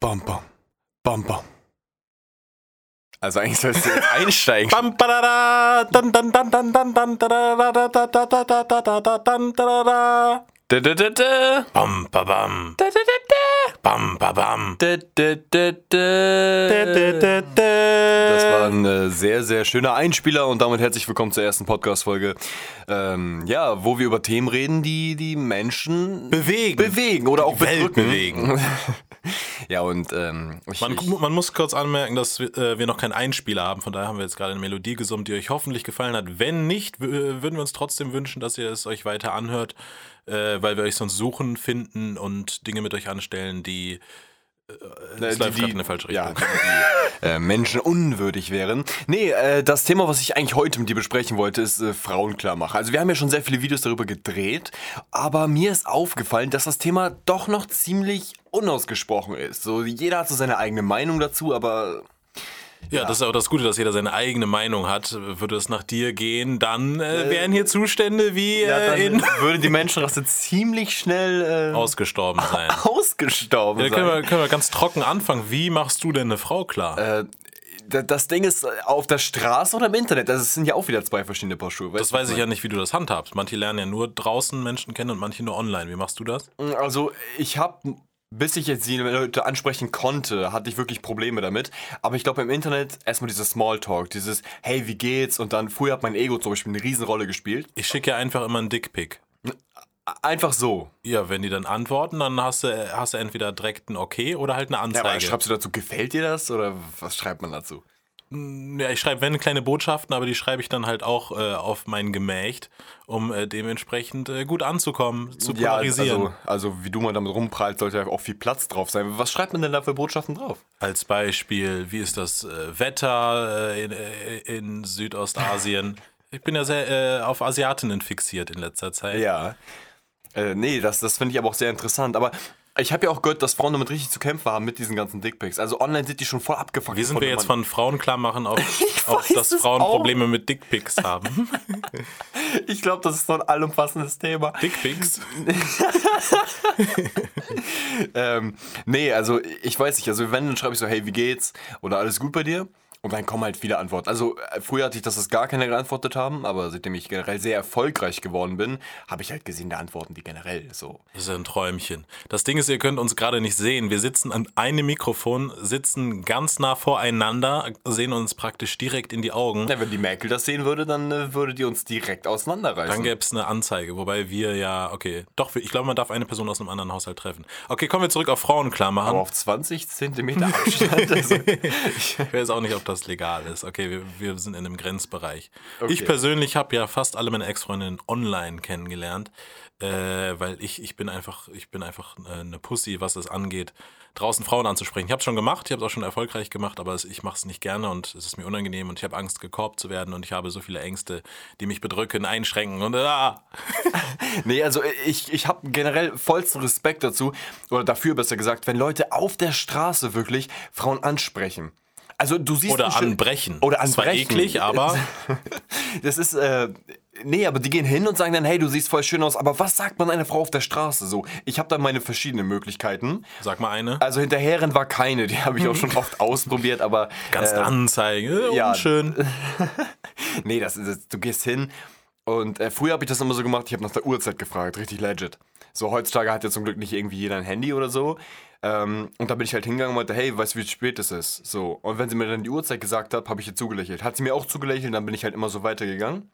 Bam, bam. Bam, bam. Also eigentlich sollst du jetzt einsteigen. Bam, ba, bam. Bam, ba, bam. Das war ein sehr, sehr schöner Einspieler und damit herzlich willkommen zur ersten Podcast-Folge. Ähm, ja, wo wir über Themen reden, die die Menschen bewegen. Bewegen oder auch die bedrücken. bewegen. ja, und ähm, ich, Man, ich, man muss kurz anmerken, dass wir, äh, wir noch keinen Einspieler haben. Von daher haben wir jetzt gerade eine Melodie gesummt, die euch hoffentlich gefallen hat. Wenn nicht, äh, würden wir uns trotzdem wünschen, dass ihr es euch weiter anhört, äh, weil wir euch sonst suchen, finden und Dinge mit euch anstellen, die äh, es läuft gerade in eine falsche ja, Richtung. die, äh, Menschen unwürdig wären. Nee, äh, das Thema, was ich eigentlich heute mit dir besprechen wollte, ist äh, Frauen klar machen. Also wir haben ja schon sehr viele Videos darüber gedreht, aber mir ist aufgefallen, dass das Thema doch noch ziemlich unausgesprochen ist. So, jeder hat so seine eigene Meinung dazu, aber Ja, das ist auch das Gute, dass jeder seine eigene Meinung hat. Würde es nach dir gehen, dann äh, wären hier Zustände wie ja, äh, in würde die Menschenrasse ziemlich schnell äh, ausgestorben sein. ausgestorben Ja, sein. können, wir, können wir ganz trocken anfangen. Wie machst du denn eine Frau klar? Äh, da- das Ding ist, äh, auf der Straße oder im Internet, das sind ja auch wieder zwei verschiedene Paar Schuhe. das weiß ich ja nicht, wie du das handhabst. Manche lernen ja nur draußen Menschen kennen und manche nur online. Wie machst du das? Also ich habe, bis ich jetzt die Leute ansprechen konnte, hatte ich wirklich Probleme damit. Aber ich glaube im Internet erstmal dieses Smalltalk, dieses Hey, wie geht's? Und dann früher hat mein Ego zum Beispiel eine Riesenrolle gespielt. Ich schicke ja einfach immer einen Dickpick. Einfach so. Ja, wenn die dann antworten, dann hast du, hast du entweder direkt ein Okay oder halt eine Ja, aber Anzeige. schreibst du dazu, gefällt dir das? Oder was schreibt man dazu? Ja, ich schreibe, wenn, kleine Botschaften, aber die schreibe ich dann halt auch äh, auf mein Gemächt, um äh, dementsprechend äh, gut anzukommen, zu polarisieren. also, also wie du mal damit rumprallst, sollte ja auch viel Platz drauf sein. Was schreibt man denn da für Botschaften drauf? Als Beispiel, wie ist das äh, Wetter äh, in, äh, in Südostasien? Ich bin ja sehr auf Asiatinnen fixiert in letzter Zeit. Ja. Äh, nee, das, das finde ich aber auch sehr interessant. Aber ich habe ja auch gehört, dass Frauen damit richtig zu kämpfen haben mit diesen ganzen Dickpics. Also online sind die schon voll abgefuckt. Wie sind wir jetzt von Frauen klar machen, auf, auf dass Frauen auch. Probleme mit Dickpics haben? Ich glaube, das ist so ein allumfassendes Thema. Dickpics? Ähm, nee, also ich weiß nicht. Also wenn, dann schreibe ich so, hey, wie geht's? Oder alles gut bei dir? Und dann kommen halt viele Antworten. Also äh, früher hatte ich, dass das gar keine geantwortet haben, aber seitdem ich generell sehr erfolgreich geworden bin, habe ich halt gesehen, da antworten die generell so. Das ist ein Träumchen. Das Ding ist, ihr könnt uns gerade nicht sehen. Wir sitzen an einem Mikrofon, sitzen ganz nah voreinander, sehen uns praktisch direkt in die Augen. Na, wenn die Merkel das sehen würde, dann äh, würde die uns direkt auseinanderreißen. Dann gäbe es eine Anzeige, wobei wir ja, okay, doch, ich glaube, man darf eine Person aus einem anderen Haushalt treffen. Okay, kommen wir zurück auf Frauen klar machen. aber auf 20 Zentimeter Abstand. Also, Ich weiß auch nicht, ob das legal ist. Okay, wir, wir sind in einem Grenzbereich. Okay. Ich persönlich habe ja fast alle meine Ex-Freundinnen online kennengelernt, äh, weil ich, ich bin einfach, ich bin einfach eine Pussy, was es angeht, draußen Frauen anzusprechen. Ich habe es schon gemacht, ich habe es auch schon erfolgreich gemacht, aber ich mache es nicht gerne und es ist mir unangenehm und ich habe Angst, gekorbt zu werden und ich habe so viele Ängste, die mich bedrücken, einschränken und ah. Nee, also ich, ich habe generell vollsten Respekt dazu, oder dafür besser gesagt, wenn Leute auf der Straße wirklich Frauen ansprechen. Also du siehst Oder anbrechen. Oder Das war anbrechen. eklig, aber- Das ist, äh, nee, aber die gehen hin und sagen dann, hey, du siehst voll schön aus, aber was sagt man einer Frau auf der Straße so? Ich habe da meine verschiedenen Möglichkeiten. Sag mal eine. Also hinterherren war keine, die habe ich auch schon oft ausprobiert, aber... Ganz äh, Anzeige, ja. unschön. Nee, das ist, du gehst hin und äh, früher habe ich das immer so gemacht, ich habe nach der Uhrzeit gefragt, richtig legit. So, heutzutage hat ja zum Glück nicht irgendwie jeder ein Handy oder so. Ähm, und da bin ich halt hingegangen und meinte, hey, weißt du, wie spät es ist? So, und wenn sie mir dann die Uhrzeit gesagt hat, habe ich ihr zugelächelt. Hat sie mir auch zugelächelt, dann bin ich halt immer so weitergegangen.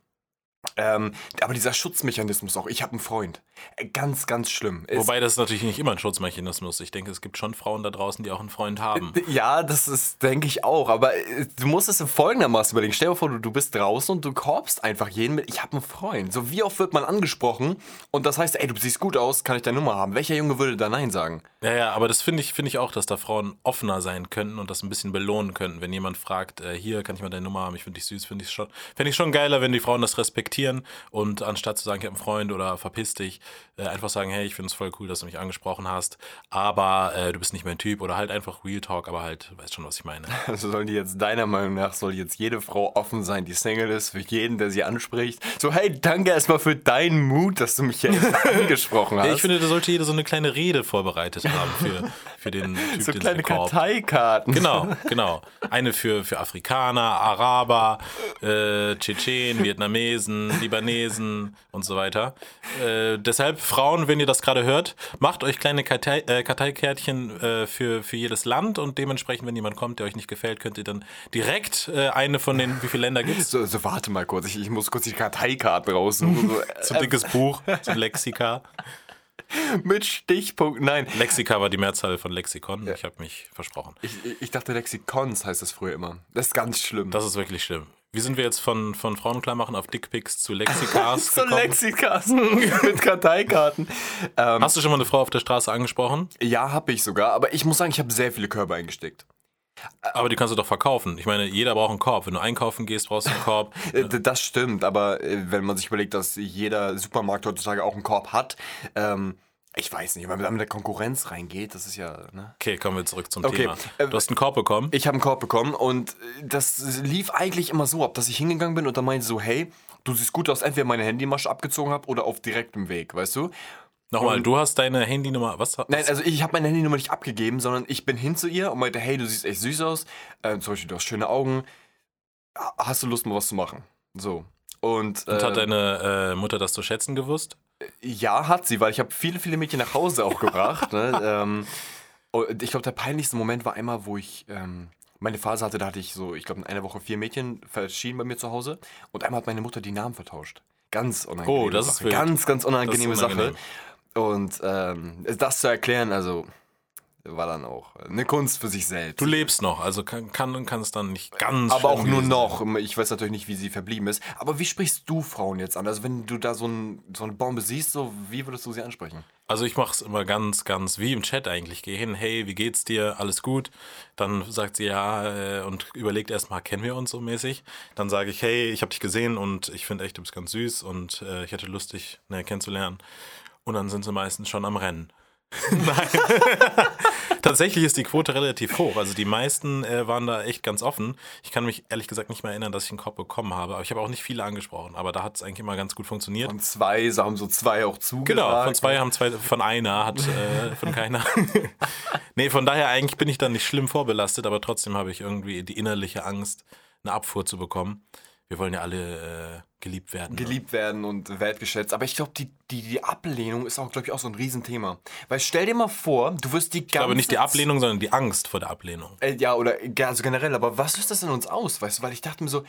Ähm, aber dieser Schutzmechanismus auch, ich habe einen Freund. Äh, Ganz, ganz schlimm. Wobei das ist natürlich nicht immer ein Schutzmechanismus. Ich denke, es gibt schon Frauen da draußen, die auch einen Freund haben. Ja, das ist, denke ich auch. Aber äh, du musst es folgendermaßen überlegen. Stell dir vor, du, du bist draußen und du korbst einfach jeden mit, ich habe einen Freund. So, wie oft wird man angesprochen? Und das heißt, ey, du siehst gut aus, kann ich deine Nummer haben? Welcher Junge würde da Nein sagen? Ja, ja, aber das finde ich, finde ich auch, dass da Frauen offener sein könnten und das ein bisschen belohnen könnten. Wenn jemand fragt, äh, hier, kann ich mal deine Nummer haben, ich finde dich süß, finde ich schon, fände ich schon geiler, wenn die Frauen das respektieren respektieren und anstatt zu sagen, ich habe einen Freund oder verpiss dich, äh, einfach sagen, hey, ich finde es voll cool, dass du mich angesprochen hast, aber äh, du bist nicht mein Typ oder halt einfach Real Talk, aber halt, weißt schon, was ich meine. Also sollen die jetzt deiner Meinung nach, soll jetzt jede Frau offen sein, die Single ist, für jeden, der sie anspricht? So, hey, danke erstmal für deinen Mut, dass du mich hier angesprochen hast. Ich finde, da sollte jeder so eine kleine Rede vorbereitet haben für, für den Typ, so den kleine. Karteikarten. Genau, genau. Eine für, für Afrikaner, Araber, äh, Tschetschen, Vietnamesen, Libanesen und so weiter. Äh, deshalb, Frauen, wenn ihr das gerade hört, macht euch kleine Kartei, äh, Karteikärtchen äh, für, für jedes Land und dementsprechend, wenn jemand kommt, der euch nicht gefällt, könnt ihr dann direkt äh, eine von den, wie viele Länder gibt es? So, so, warte mal kurz, ich, ich muss kurz die Karteikarten raussuchen. So, So ein dickes Buch, so ein Lexika. mit Stichpunkt, nein. Lexika war die Mehrzahl von Lexikon. Ich habe mich versprochen. Ich, ich dachte, Lexikons heißt das früher immer. Das ist ganz schlimm. Das ist wirklich schlimm. Wie sind wir jetzt von, von Frauenklarmachen auf Dickpics zu Lexikas gekommen? Lexikas mit Karteikarten. Ähm, Hast du schon mal eine Frau auf der Straße angesprochen? ja, habe ich sogar, aber ich muss sagen, ich habe sehr viele Körbe eingesteckt. Aber die kannst du doch verkaufen. Ich meine, jeder braucht einen Korb. Wenn du einkaufen gehst, brauchst du einen Korb. Äh, Das stimmt, aber äh, wenn man sich überlegt, dass jeder Supermarkt heutzutage auch einen Korb hat, ähm, ich weiß nicht, wenn man mit der Konkurrenz reingeht, das ist ja, ne? Okay, kommen wir zurück zum Okay, Thema. äh, Du hast einen Korb bekommen. Ich habe einen Korb bekommen und das lief eigentlich immer so ab, dass ich hingegangen bin und dann meinte so, hey, du siehst gut aus, entweder meine Handymasche abgezogen habe oder auf direktem Weg, weißt du? Nochmal, du hast deine Handynummer. Was? was? Nein, also ich habe meine Handynummer nicht abgegeben, sondern ich bin hin zu ihr und meinte, hey, du siehst echt süß aus, äh, zum Beispiel du hast schöne Augen, Ha- hast du Lust mal was zu machen? So. Und, Und äh, hat deine äh, Mutter das zu schätzen gewusst? Ja, hat sie, weil ich habe viele, viele Mädchen nach Hause auch gebracht. ne? ähm, und ich glaube, der peinlichste Moment war einmal, wo ich ähm, meine Phase hatte, da hatte ich so, ich glaube, in einer Woche vier Mädchen verschieden bei mir zu Hause. Und einmal hat meine Mutter die Namen vertauscht. Ganz unangenehme Oh, das ist Sache. wild. Ganz, ganz unangenehme ist unangenehm. Sache. Und ähm, das zu erklären, also war dann auch eine Kunst für sich selbst. Du lebst noch, also kann, kann und kann es dann nicht ganz. aber auch nur noch. Ich weiß natürlich nicht, wie sie verblieben ist. Aber wie sprichst du Frauen jetzt an? Also wenn du da so, ein, so eine Bombe siehst, so, wie würdest du sie ansprechen? Also ich mache es immer ganz, ganz wie im Chat eigentlich. Gehe hin, hey, wie geht's dir? Alles gut? Dann sagt sie ja äh, und überlegt erstmal, kennen wir uns so mäßig? Dann sage ich, hey, ich habe dich gesehen und ich finde echt, du bist ganz süß und äh, ich hätte Lust, dich näher kennenzulernen. Und dann sind sie meistens schon am Rennen. Nein. Tatsächlich ist die Quote relativ hoch. Also die meisten äh, waren da echt ganz offen. Ich kann mich ehrlich gesagt nicht mehr erinnern, dass ich einen Korb bekommen habe. Aber ich habe auch nicht viele angesprochen. Aber da hat es eigentlich immer ganz gut funktioniert. Von zwei haben so zwei auch zugesagt. Genau, von zwei haben zwei, von einer hat äh, von keiner. nee, von daher eigentlich bin ich dann nicht schlimm vorbelastet, aber trotzdem habe ich irgendwie die innerliche Angst, eine Abfuhr zu bekommen. Wir wollen ja alle äh, geliebt werden. ne? geliebt werden und wertgeschätzt. Aber ich glaube, die, die, die Ablehnung ist auch, glaube ich, auch so ein Riesenthema. Weil stell dir mal vor, du wirst die ganze Ich glaube nicht die Ablehnung, sondern die Angst vor der Ablehnung. Äh, ja, oder also generell, aber was löst das in uns aus? Weißt du, weil ich dachte mir so,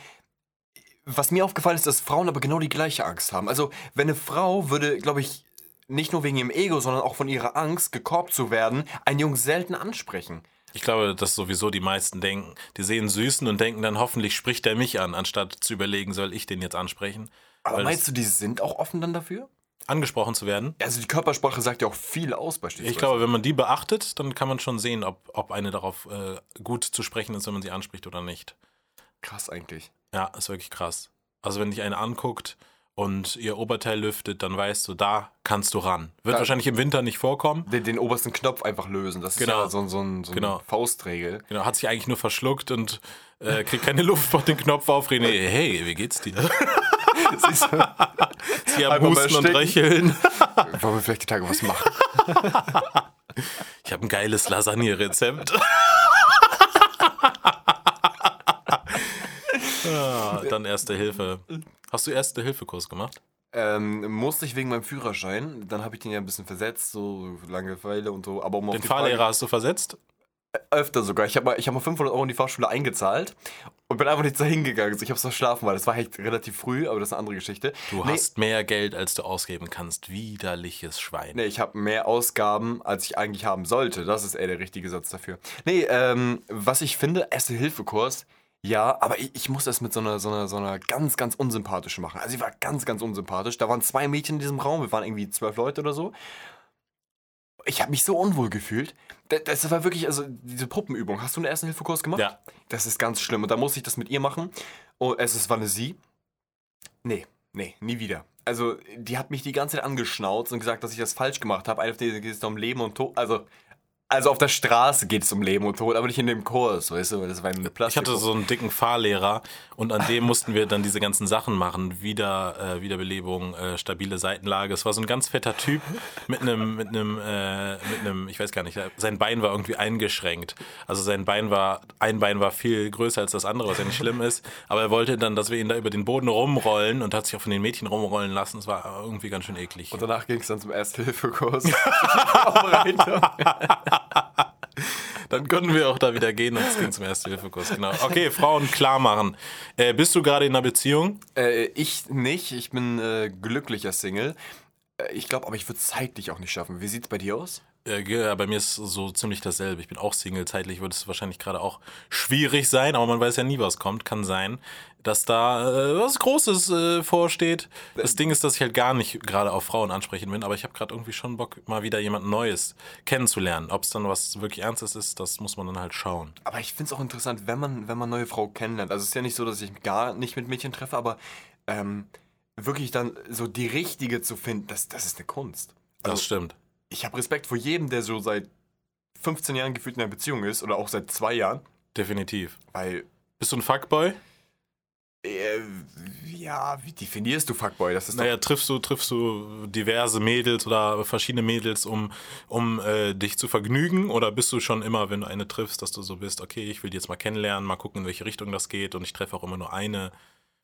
was mir aufgefallen ist, dass Frauen aber genau die gleiche Angst haben. Also, wenn eine Frau würde, glaube ich, nicht nur wegen ihrem Ego, sondern auch von ihrer Angst, gekorbt zu werden, einen Jungen selten ansprechen. Ich glaube, dass sowieso die meisten denken, die sehen Süßen und denken dann, hoffentlich spricht er mich an, anstatt zu überlegen, soll ich den jetzt ansprechen? Aber Weil meinst du, die sind auch offen dann dafür? angesprochen zu werden? Also die Körpersprache sagt ja auch viel aus beispielsweise. Ich glaube, wenn man die beachtet, dann kann man schon sehen, ob, ob eine darauf äh, gut zu sprechen ist, wenn man sie anspricht oder nicht. Krass eigentlich. Ja, ist wirklich krass. Also wenn dich eine anguckt und ihr Oberteil lüftet, dann weißt du, da kannst du ran. Wird Da- wahrscheinlich im Winter nicht vorkommen. Den, den obersten Knopf einfach lösen. Das Genau. ist ja so, so, ein, so Genau. eine Faustregel. Genau, hat sich eigentlich nur verschluckt und äh, kriegt keine Luft, macht den Knopf auf. René, hey, wie geht's dir? Sie haben Husten und. Röcheln. Wollen wir vielleicht die Tage was machen? Ich habe ein geiles Lasagne-Rezept. ah, dann Erste Hilfe. Hast du Erste-Hilfe-Kurs gemacht? Ähm, musste ich wegen meinem Führerschein. Dann habe ich den ja ein bisschen versetzt, so Langeweile und so. Aber um Den Fahrlehrer hast du versetzt? Frage, öfter sogar. Ich habe mal, ich hab mal 500 Euro in die Fahrschule eingezahlt und bin einfach nicht da hingegangen. Also ich habe es verschlafen, weil das war echt relativ früh, aber das ist eine andere Geschichte. Du nee, hast mehr Geld, als du ausgeben kannst. Widerliches Schwein. Nee, ich habe mehr Ausgaben, als ich eigentlich haben sollte. Das ist eher der richtige Satz dafür. Nee, ähm, was ich finde, Erste-Hilfe-Kurs, ja, aber ich, ich muss das mit so einer, so, einer, so einer ganz, ganz unsympathischen machen. Also, sie war ganz, ganz unsympathisch. Da waren zwei Mädchen in diesem Raum, wir waren irgendwie zwölf Leute oder so. Ich habe mich so unwohl gefühlt. Das, war wirklich, also diese Puppenübung. Hast du einen Erste-Hilfe-Kurs gemacht? Ja. Das ist ganz schlimm. Und da musste ich das mit ihr machen. Und es ist, war eine sie. Nee, Nee, nie wieder. Also, die hat mich die ganze Zeit angeschnauzt und gesagt, dass ich das falsch gemacht habe. Auf die geht es um Leben und Tod. Also, also auf der Straße geht es um Leben und Tod, aber nicht in dem Kurs, weißt du, weil das war ein Ich Plastik. hatte so einen dicken Fahrlehrer und an dem mussten wir dann diese ganzen Sachen machen. Wieder, äh, Wiederbelebung, äh, stabile Seitenlage. Es war so ein ganz fetter Typ mit einem, mit einem, äh, mit einem, ich weiß gar nicht, sein Bein war irgendwie eingeschränkt. Also sein Bein war, ein Bein war viel größer als das andere, was ja nicht schlimm ist. Aber er wollte dann, dass wir ihn da über den Boden rumrollen und hat sich auch von den Mädchen rumrollen lassen. Es war irgendwie ganz schön eklig. Und danach ging es dann zum Ersthilfekurs. Dann konnten wir auch da wieder gehen und es ging zum Erste-Hilfe-Kurs. Genau. Okay, Frauen klar machen. Äh, bist du gerade in einer Beziehung? äh, ich nicht, ich bin äh, glücklicher Single. Äh, ich glaube, aber ich würde es zeitlich auch nicht schaffen. Wie sieht's bei dir aus? Äh, ja, bei mir ist so ziemlich dasselbe. Ich bin auch Single. Zeitlich wird es wahrscheinlich gerade auch schwierig sein, aber man weiß ja nie, was kommt. Kann sein, dass da äh, was Großes äh, vorsteht. Das Ding ist, dass ich halt gar nicht gerade auf Frauen ansprechen bin, aber ich habe gerade irgendwie schon Bock, mal wieder jemand Neues kennenzulernen. Ob es dann was wirklich Ernstes ist, das muss man dann halt schauen. Aber ich finde es auch interessant, wenn man, wenn man neue Frau kennenlernt. Also es ist ja nicht so, dass ich gar nicht mit Mädchen treffe, aber ähm, wirklich dann so die richtige zu finden, das, das ist eine Kunst. Das Also, stimmt. Ich habe Respekt vor jedem, der so seit 15 Jahren gefühlt in einer Beziehung ist oder auch seit zwei Jahren, Definitiv. weil Bist du ein Fuckboy? äh, ja, wie definierst du Fuckboy? Das ist Naja, triffst du, triffst du diverse Mädels oder verschiedene Mädels, um, um äh, dich zu vergnügen? Oder bist du schon immer, wenn du eine triffst, dass du so bist, okay, ich will die jetzt mal kennenlernen, mal gucken, in welche Richtung das geht und ich treffe auch immer nur eine?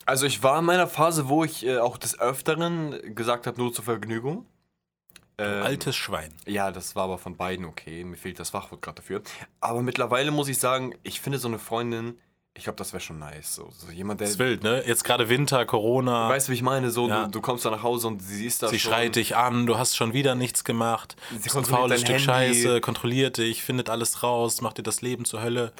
also ich war in meiner Phase, wo ich äh, auch des Öfteren gesagt habe, nur zur Vergnügung. Ähm, Altes Schwein. Ja, das war aber von beiden okay. Mir fehlt das Fachwort gerade dafür. Aber mittlerweile muss ich sagen, ich finde so eine Freundin, ich glaube, das wäre schon nice. So, so jemand, der. Das ist wild, ne? Jetzt gerade Winter, Corona. Weißt du, wie ich meine? So, Ja. du, du kommst da nach Hause und sie ist da Sie schon. schreit dich an, du hast schon wieder nichts gemacht. Sie bist ein faules Stück Handy. Scheiße, kontrolliert dich, findet alles raus, macht dir das Leben zur Hölle.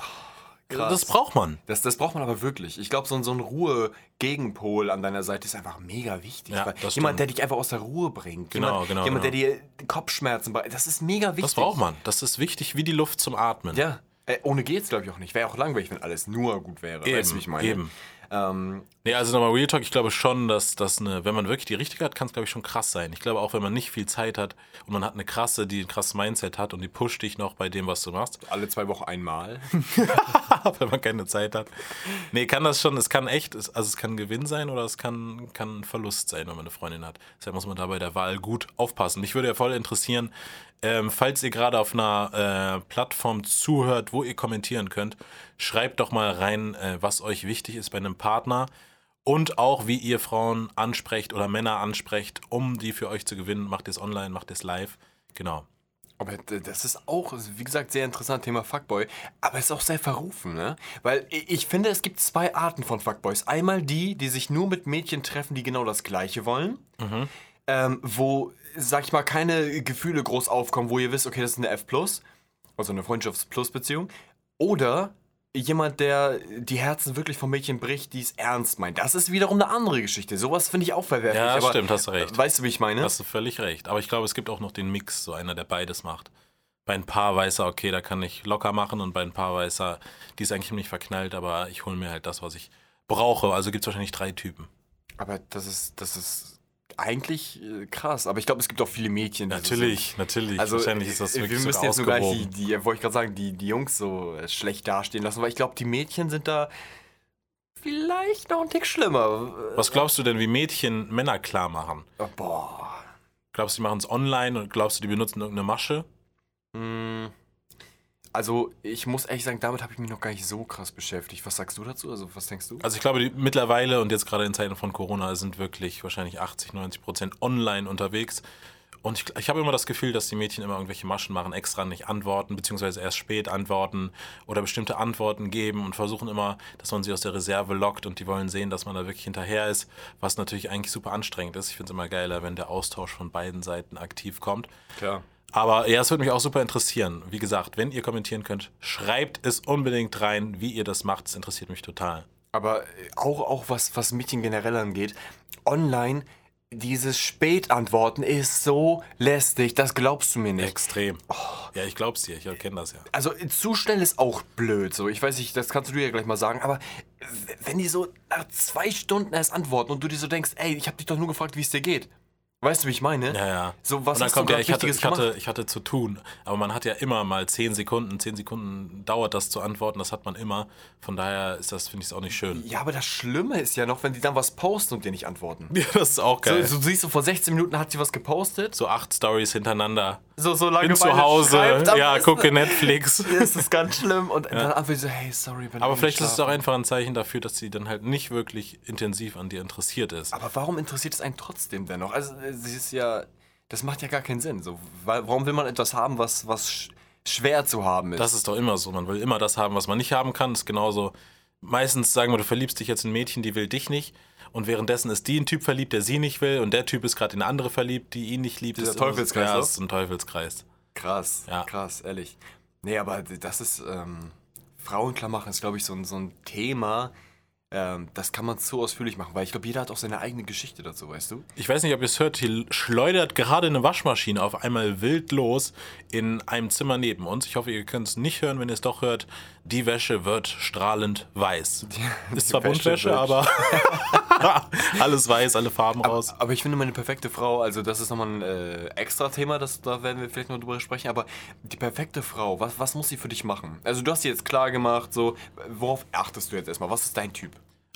Krass. Das braucht man. Das, das braucht man aber wirklich. Ich glaube, so, ein- so ein Ruhe-Gegenpol an deiner Seite ist einfach mega wichtig. Ja, jemand, stimmt. der dich einfach aus der Ruhe bringt. Genau, jemand, genau, Jemand, genau. der dir Kopfschmerzen bringt. Das ist mega wichtig. Das braucht man. Das ist wichtig wie die Luft zum Atmen. Ja. Äh, ohne geht's, glaube ich, auch nicht. Wäre auch langweilig, wenn alles nur gut wäre. Eben, weißt du, wie ich meine? eben. Ähm, Nee, also nochmal Real Talk, ich glaube schon, dass das eine, wenn man wirklich die richtige hat, kann es glaube ich schon krass sein. Ich glaube auch, wenn man nicht viel Zeit hat und man hat eine krasse, die ein krasses Mindset hat und die pusht dich noch bei dem, was du machst, alle zwei Wochen einmal. wenn man keine Zeit hat. Nee, kann das schon, es kann echt, also es kann ein Gewinn sein oder es kann, kann ein Verlust sein, wenn man eine Freundin hat. Deshalb muss man da bei der Wahl gut aufpassen. Mich würde ja voll interessieren, ähm, falls ihr gerade auf einer äh, Plattform zuhört, wo ihr kommentieren könnt, schreibt doch mal rein, äh, was euch wichtig ist bei einem Partner und auch, wie ihr Frauen ansprecht oder Männer ansprecht, um die für euch zu gewinnen. Macht ihr es online, macht ihr es live. Genau. Aber das ist auch, wie gesagt, sehr interessant, Thema Fuckboy. Aber es ist auch sehr verrufen, ne? Weil ich finde, es gibt zwei Arten von Fuckboys. Einmal die, die sich nur mit Mädchen treffen, die genau das Gleiche wollen. Ähm, wo, sag ich mal, keine Gefühle groß aufkommen, wo ihr wisst, okay, das ist eine F+, also eine Freundschafts-Plus-Beziehung. Oder jemand, der die Herzen wirklich von Mädchen bricht, die es ernst meint. Das ist wiederum eine andere Geschichte. Sowas finde ich auch verwerflich. Ja, aber, stimmt, hast du recht. Weißt du, wie ich meine? Hast du völlig recht. Aber ich glaube, es gibt auch noch den Mix, so einer, der beides macht. Bei ein paar weiß er, okay, da kann ich locker machen und bei ein paar weiß er, die ist eigentlich nicht verknallt, aber ich hole mir halt das, was ich brauche. Also gibt es wahrscheinlich drei Typen. Aber das ist, das ist eigentlich äh, krass. Aber ich glaube, es gibt auch viele Mädchen. Natürlich, natürlich. Also, wahrscheinlich ist das äh, wirklich wir müssen sogar jetzt gleich die, die wollte ich gerade sagen, die, die Jungs so äh, schlecht dastehen lassen, weil ich glaube, die Mädchen sind da vielleicht noch ein Tick schlimmer. Äh, Was glaubst du denn, wie Mädchen Männer klar machen? oh, boah. Glaubst du, die machen es online und glaubst du, die benutzen irgendeine Masche? Mm, Also, ich muss ehrlich sagen, damit habe ich mich noch gar nicht so krass beschäftigt. Was sagst du dazu? Also, was denkst du? Also ich glaube, die, mittlerweile und jetzt gerade in Zeiten von Corona sind wirklich wahrscheinlich 80, 90 Prozent online unterwegs. Und ich, ich habe immer das Gefühl, dass die Mädchen immer irgendwelche Maschen machen, extra nicht antworten, beziehungsweise erst spät antworten oder bestimmte Antworten geben und versuchen immer, dass man sie aus der Reserve lockt und die wollen sehen, dass man da wirklich hinterher ist, was natürlich eigentlich super anstrengend ist. Ich finde es immer geiler, wenn der Austausch von beiden Seiten aktiv kommt. Klar. Aber ja, es würde mich auch super interessieren. Wie gesagt, wenn ihr kommentieren könnt, schreibt es unbedingt rein, wie ihr das macht. Es interessiert mich total. Aber äh, auch, auch was, was Mädchen generell angeht, online, dieses Spätantworten ist so lästig, das glaubst du mir nicht. Extrem. Ja, ich glaub's dir, ich kenne das ja. Also zu schnell ist auch blöd, so. Ich weiß nicht, das kannst du dir ja gleich mal sagen, aber wenn die so nach zwei Stunden erst antworten und du dir so denkst, ey, ich habe dich doch nur gefragt, wie es dir geht. Weißt du, wie ich meine? Ja, ja. So, was und dann kommt ja, grad ich hatte, ich, hatte, ich hatte zu tun. Aber man hat ja immer mal 10 Sekunden, 10 Sekunden dauert das zu antworten, das hat man immer. Von daher ist das, finde ich es auch nicht schön. Ja, aber das Schlimme ist ja noch, wenn die dann was posten und dir nicht antworten. Ja, das ist auch So, geil. so siehst du, vor 16 Minuten hat sie was gepostet. So acht Stories hintereinander. So, so lange Bin zu Hause, ja, gucke Netflix. Das ist ganz schlimm. Und dann antwortet so, hey, sorry, bin Aber vielleicht ist es auch einfach ein Zeichen dafür, dass sie dann halt nicht wirklich intensiv an dir interessiert ist. Aber warum interessiert es einen trotzdem dennoch? Also, es ist ja, das macht ja gar keinen Sinn. So, warum will man etwas haben, was, was sch schwer zu haben ist? Das ist doch immer so. Man will immer das haben, was man nicht haben kann. Das ist genauso. Meistens sagen wir, du verliebst dich jetzt in ein Mädchen, die will dich nicht. Und währenddessen ist die ein Typ verliebt, der sie nicht will. Und der Typ ist gerade in eine andere verliebt, die ihn nicht liebt. Dieser Ist so- Teufelskreis, Ja, ne? das ist ein Teufelskreis. krass, Ja. krass, ehrlich. Nee, aber das ist, ähm, Frauenklarmachen ist, glaube ich, so ein, so ein Thema, ähm, das kann man so ausführlich machen, weil ich glaube, jeder hat auch seine eigene Geschichte dazu, weißt du? Ich weiß nicht, ob ihr es hört, hier schleudert gerade eine Waschmaschine auf einmal wild los in einem Zimmer neben uns. Ich hoffe, ihr könnt es nicht hören. Wenn ihr es doch hört, die Wäsche wird strahlend weiß. Ist zwar Wäsche Buntwäsche, wird- aber alles weiß, alle Farben raus. Aber ich finde meine perfekte Frau, also das ist nochmal ein äh, extra Thema, das, da werden wir vielleicht noch drüber sprechen, aber die perfekte Frau, was, was muss sie für dich machen? Also du hast sie jetzt klar gemacht, so, worauf achtest du jetzt erstmal? Was ist dein Typ?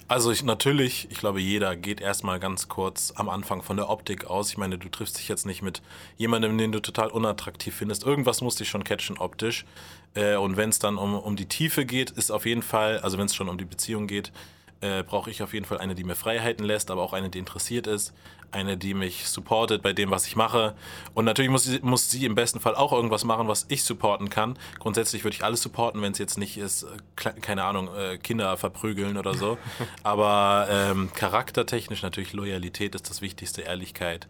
Also ich natürlich, ich glaube, jeder geht erstmal ganz kurz am Anfang von der Optik aus. Ich meine, du triffst dich jetzt nicht mit jemandem, den du total unattraktiv findest. Irgendwas muss dich schon catchen optisch. Äh, und wenn es dann um, um die Tiefe geht, ist auf jeden Fall, also wenn es schon um die Beziehung geht, äh, brauche ich auf jeden Fall eine, die mir Freiheiten lässt, aber auch eine, die interessiert ist. Eine, die mich supportet bei dem, was ich mache. Und natürlich muss sie, muss sie im besten Fall auch irgendwas machen, was ich supporten kann. Grundsätzlich würde ich alles supporten, wenn es jetzt nicht ist, äh, keine Ahnung, äh, Kinder verprügeln oder so. Aber ähm, charaktertechnisch natürlich Loyalität ist das Wichtigste, Ehrlichkeit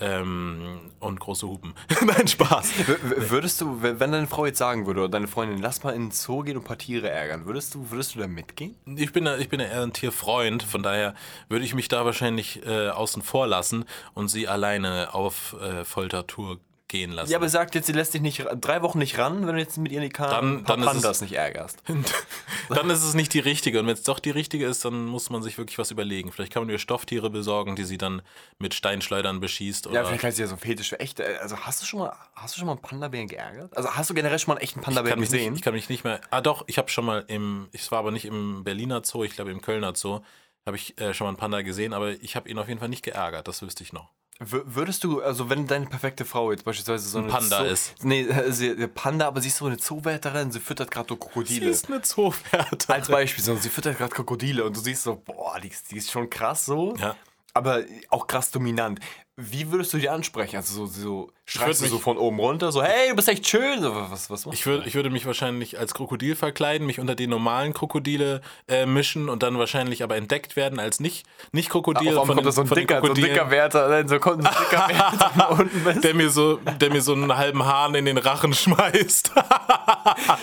ähm, und große Hupen. Nein, Spaß. W würdest du, wenn deine Frau jetzt sagen würde, oder deine Freundin, lass mal in den Zoo gehen und ein paar Tiere ärgern, würdest du, würdest du da mitgehen? Ich bin, ich bin ja eher ein Tierfreund, von daher würde ich mich da wahrscheinlich äh, außen vor lassen und sie alleine auf äh, Foltertour gehen lassen. Ja, aber sagt jetzt, sie lässt dich nicht drei Wochen nicht ran, wenn du jetzt mit ihr in die Kahn Dann- dann ist es- Pandas nicht ärgerst. dann ist es nicht die richtige. Und wenn es doch die richtige ist, dann muss man sich wirklich was überlegen. Vielleicht kann man ihr Stofftiere besorgen, die sie dann mit Steinschleudern beschießt. Oder Ja, vielleicht heißt sie ja so ein Fetisch für echte. Also hast du schon mal, hast du schon mal einen Panda-Bären geärgert? Also hast du generell schon mal einen echten kann Panda-Bären mich nicht, gesehen? ich kann mich nicht mehr. Ah, doch, ich habe schon mal im. Ich war aber nicht im Berliner Zoo, ich glaube im Kölner Zoo. Habe ich äh, schon mal einen Panda gesehen, aber ich habe ihn auf jeden Fall nicht geärgert, das wüsste ich noch. Würdest du, also wenn deine perfekte Frau jetzt beispielsweise so Ein Panda Zoo ist. Nee, äh, sie, eine Panda, aber sie ist so eine Zoowärterin, sie füttert gerade so Krokodile. eine Zoowärter. Als Beispiel, so, sie füttert gerade Krokodile und du siehst so, boah, die, ist- die ist schon krass so. Ja. Aber auch krass dominant. Wie würdest du die ansprechen? Also so, so schreist du mich- so von oben runter, so, hey, du bist echt schön. Was, was Ich, würd, ich würde mich wahrscheinlich als Krokodil verkleiden, mich unter die normalen Krokodile äh, mischen und dann wahrscheinlich aber entdeckt werden als nicht, nicht Krokodil. Auf einmal kommt da so ein von den dicker, so ein dicker Wärter, nein, so kommt ein dicker Wärter von unten. der mir, so, der mir so einen halben Hahn in den Rachen schmeißt.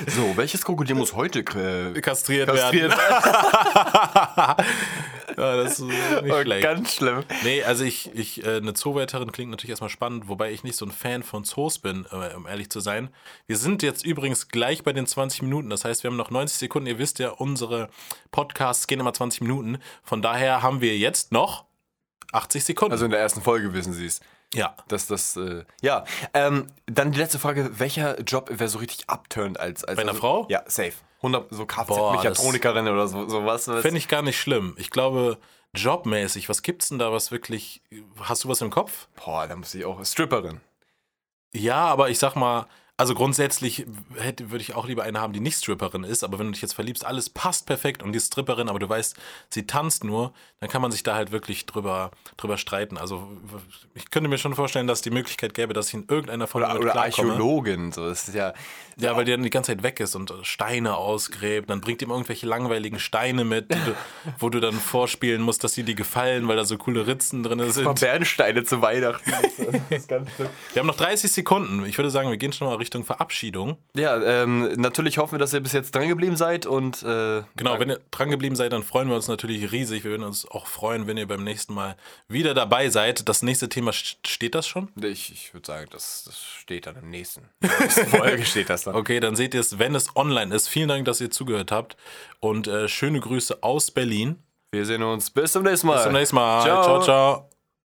So, welches Krokodil muss heute äh, Kastriert, kastriert werden. werden? Ja, das ist nicht Oh, schlecht. ganz schlimm. Nee, also ich, ich äh, eine Zoowärterin klingt natürlich erstmal spannend, wobei ich nicht so ein Fan von Zoos bin, äh, um ehrlich zu sein. Wir sind jetzt übrigens gleich bei den 20 Minuten, das heißt, wir haben noch 90 Sekunden. Ihr wisst ja, unsere Podcasts gehen immer 20 Minuten. Von daher haben wir jetzt noch 80 Sekunden. Also in der ersten Folge wissen sie es. Ja. Dass das, äh, ja. Ähm, dann die letzte Frage: Welcher Job wäre so richtig upturned als. als Bei einer also, Frau? Ja, safe. 100, so Kfz-Mechatronikerin oder so, sowas. Fände ich gar nicht schlimm. Ich glaube, jobmäßig, was gibt's denn da, was wirklich. Hast du was im Kopf? Boah, da muss ich auch. Stripperin. Ja, aber ich sag mal, also grundsätzlich hätte, würde ich auch lieber eine haben, die nicht Stripperin ist, aber wenn du dich jetzt verliebst, alles passt perfekt und die ist Stripperin, aber du weißt, sie tanzt nur, dann kann man sich da halt wirklich drüber, drüber streiten. Also ich könnte mir schon vorstellen, dass die Möglichkeit gäbe, dass ich in irgendeiner Form Oder, oder. Archäologin. So, ist ja. Ja, weil die dann die ganze Zeit weg ist und Steine ausgräbt. Dann bringt ihm irgendwelche langweiligen Steine mit, du, wo du dann vorspielen musst, dass sie dir gefallen, weil da so coole Ritzen drin sind. Bernsteine zu Weihnachten. Wir haben noch 30 Sekunden. Ich würde sagen, wir gehen schon mal Richtung Richtung Verabschiedung. Ja, ähm, natürlich hoffen wir, dass ihr bis jetzt dran geblieben seid und äh, Genau, wenn ihr dran geblieben seid, dann freuen wir uns natürlich riesig. Wir würden uns auch freuen, wenn ihr beim nächsten Mal wieder dabei seid. Das nächste Thema, st- steht das schon? ich, ich würde sagen, das, das steht dann im nächsten Folge steht das dann. Okay, dann seht ihr es, wenn es online ist. Vielen Dank, dass ihr zugehört habt und äh, schöne Grüße aus Berlin. Wir sehen uns bis zum nächsten Mal. Bis zum nächsten Mal. Ciao. ciao. ciao.